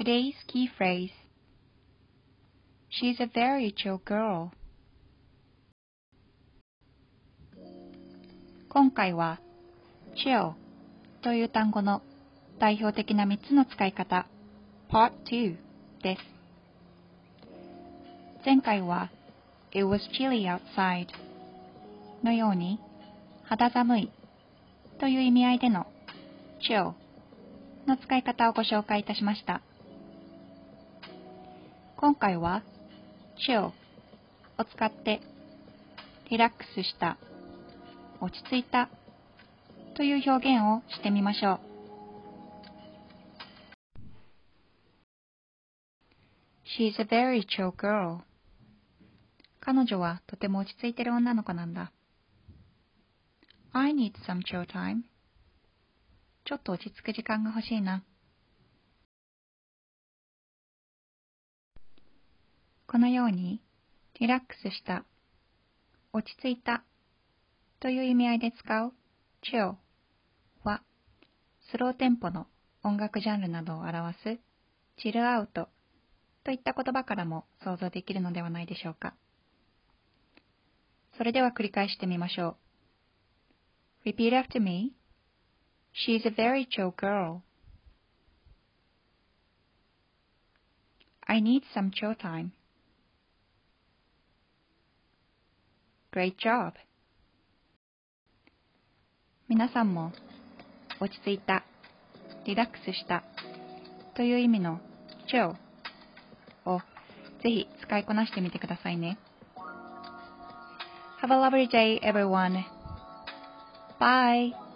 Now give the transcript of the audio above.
Today's key phrase She's a very chill girl. 今回は chill という単語の代表的な3つの使い方 Part 2です。前回は It was chilly outside のように肌寒いという意味合いでの chill の使い方をご紹介いたしました。今回は chill を使ってリラックスした、落ち着いたという表現をしてみましょう。彼女はとても落ち着いてる女の子なんだ。I need some chill time. ちょっと落ち着く時間が欲しいな。このように、リラックスした、落ち着いたという意味合いで使う chill は、スローテンポの音楽ジャンルなどを表すチルアウトといった言葉からも想像できるのではないでしょうか。それでは繰り返してみましょう。Repeat after me. She's a very chill girl. I need some chill time. Great job. 皆さんも落ち着いた、リラックスしたという意味の chill をぜひ使いこなしてみてくださいね。Have a lovely day, everyone. Bye.